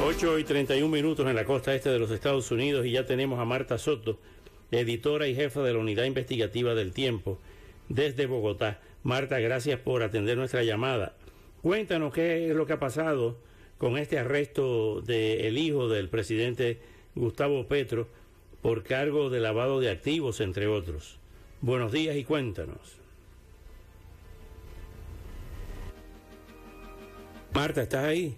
8 y 31 minutos en la costa este de los Estados Unidos y ya tenemos a Marta Soto, editora y jefa de la unidad investigativa del tiempo desde Bogotá. Marta, gracias por atender nuestra llamada. Cuéntanos qué es lo que ha pasado con este arresto del hijo del presidente Gustavo Petro por cargo de lavado de activos, entre otros. Buenos días y cuéntanos. Marta, ¿estás ahí?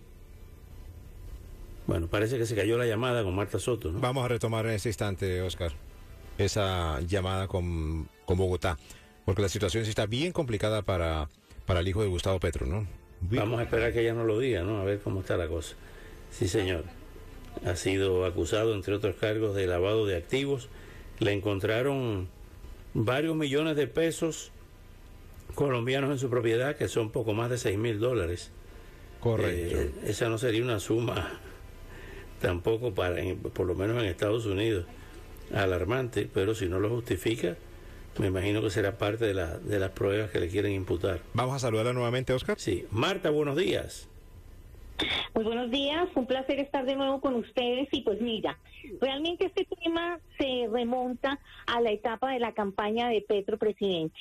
Bueno, parece que se cayó la llamada con Marta Soto, ¿no? Vamos a retomar en ese instante, Oscar, esa llamada con, con Bogotá, porque la situación sí está bien complicada para, para el hijo de Gustavo Petro, ¿no? Vamos a esperar que ella nos lo diga, ¿no? A ver cómo está la cosa. Sí, señor. Ha sido acusado, entre otros cargos, de lavado de activos. Le encontraron varios millones de pesos colombianos en su propiedad, que son poco más de 6 mil dólares. Correcto. Eh, esa no sería una suma tampoco para, por lo menos en Estados Unidos, alarmante, pero si no lo justifica, me imagino que será parte de, la, de las pruebas que le quieren imputar. Vamos a saludarla nuevamente, Oscar. Sí. Marta, buenos días. Muy buenos días, un placer estar de nuevo con ustedes y pues mira, realmente este tema se remonta a la etapa de la campaña de Petro presidente.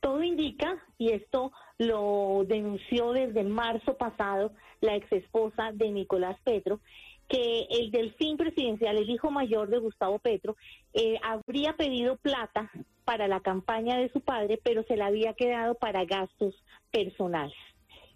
Todo indica, y esto lo denunció desde marzo pasado la ex esposa de Nicolás Petro, que el delfín presidencial, el hijo mayor de Gustavo Petro, eh, habría pedido plata para la campaña de su padre, pero se la había quedado para gastos personales.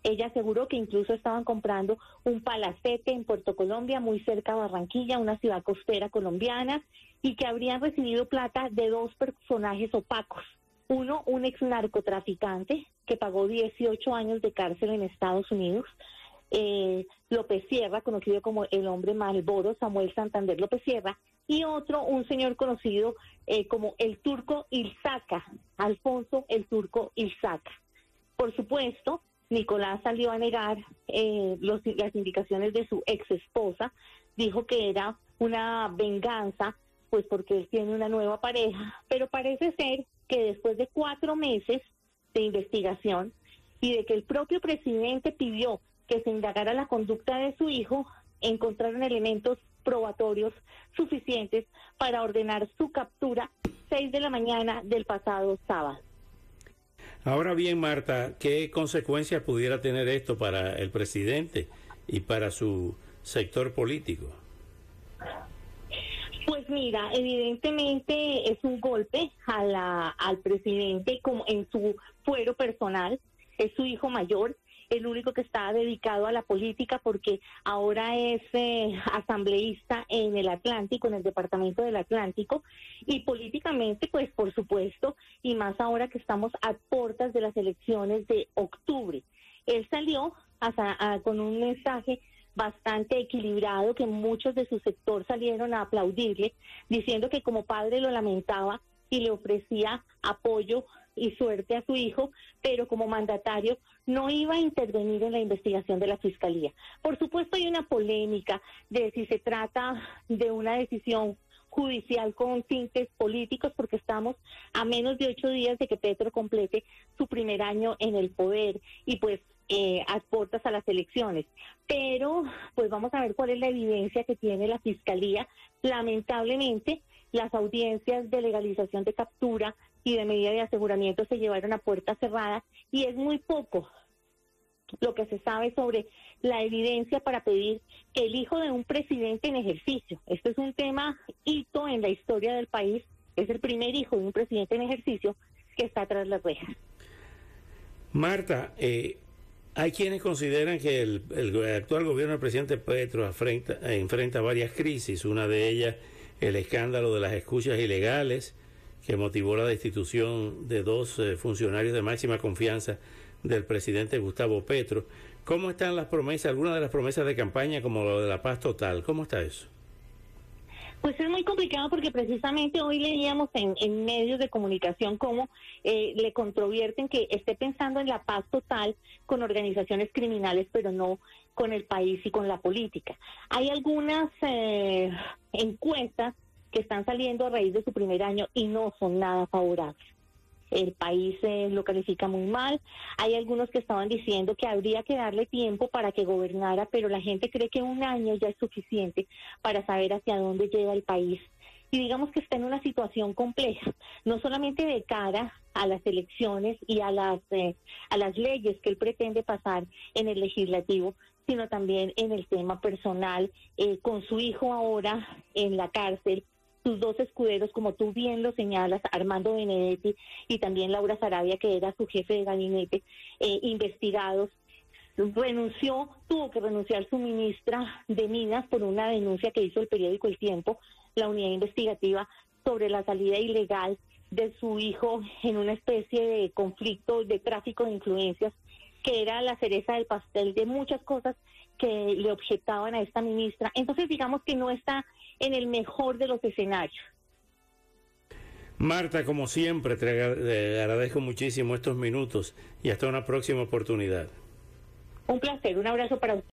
Ella aseguró que incluso estaban comprando un palacete en Puerto Colombia, muy cerca de Barranquilla, una ciudad costera colombiana, y que habrían recibido plata de dos personajes opacos. Uno, un ex narcotraficante que pagó 18 años de cárcel en Estados Unidos, eh, López Sierra, conocido como el hombre Malboro, Samuel Santander López Sierra, y otro, un señor conocido eh, como el turco Ilzaca, Alfonso el turco Ilzaca. Por supuesto, Nicolás salió a negar eh, los, las indicaciones de su ex esposa, dijo que era una venganza, pues porque él tiene una nueva pareja, pero parece ser que después de cuatro meses de investigación y de que el propio presidente pidió que se indagara la conducta de su hijo, encontraron elementos probatorios suficientes para ordenar su captura 6 de la mañana del pasado sábado. Ahora bien, Marta, ¿qué consecuencias pudiera tener esto para el presidente y para su sector político? Pues mira, evidentemente es un golpe a la, al presidente como en su fuero personal, es su hijo mayor, el único que está dedicado a la política porque ahora es eh, asambleísta en el Atlántico, en el Departamento del Atlántico, y políticamente, pues por supuesto, y más ahora que estamos a puertas de las elecciones de octubre. Él salió con un mensaje bastante equilibrado que muchos de su sector salieron a aplaudirle, diciendo que como padre lo lamentaba y le ofrecía apoyo y suerte a su hijo, pero como mandatario no iba a intervenir en la investigación de la Fiscalía. Por supuesto hay una polémica de si se trata de una decisión judicial con tintes políticos porque estamos a menos de ocho días de que Petro complete su primer año en el poder y pues eh, a a las elecciones. Pero pues vamos a ver cuál es la evidencia que tiene la Fiscalía. Lamentablemente las audiencias de legalización de captura y de medida de aseguramiento se llevaron a puerta cerrada y es muy poco lo que se sabe sobre la evidencia para pedir que el hijo de un presidente en ejercicio, este es un tema hito en la historia del país, es el primer hijo de un presidente en ejercicio que está tras las rejas. Marta, eh, hay quienes consideran que el, actual gobierno del presidente Petro enfrenta varias crisis, una de ellas el escándalo de las escuchas ilegales que motivó la destitución de dos eh, funcionarios de máxima confianza del presidente Gustavo Petro. ¿Cómo están las promesas, algunas de las promesas de campaña como lo de la paz total? ¿Cómo está eso? Pues es muy complicado porque precisamente hoy leíamos en, medios de comunicación cómo eh, le controvierten que esté pensando en la paz total con organizaciones criminales, pero no con el país y con la política. Hay algunas eh, encuestas que están saliendo a raíz de su primer año y no son nada favorables el país lo califica muy mal. Hay algunos que estaban diciendo que habría que darle tiempo para que gobernara, pero la gente cree que un año ya es suficiente para saber hacia dónde llega el país. Y digamos que está en una situación compleja, no solamente de cara a las elecciones y a las, eh, a las leyes que él pretende pasar en el legislativo, sino también en el tema personal, eh, con su hijo ahora en la cárcel, sus dos escuderos, como tú bien lo señalas, Armando Benedetti y también Laura Sarabia, que era su jefe de gabinete, eh, investigados. Renunció, tuvo que renunciar su ministra de Minas por una denuncia que hizo el periódico El Tiempo, la unidad investigativa, sobre la salida ilegal de su hijo en una especie de conflicto de tráfico de influencias que era la cereza del pastel de muchas cosas que le objetaban a esta ministra. Entonces digamos que no está en el mejor de los escenarios. Marta, como siempre, te agradezco muchísimo estos minutos y hasta una próxima oportunidad. Un placer, un abrazo para usted.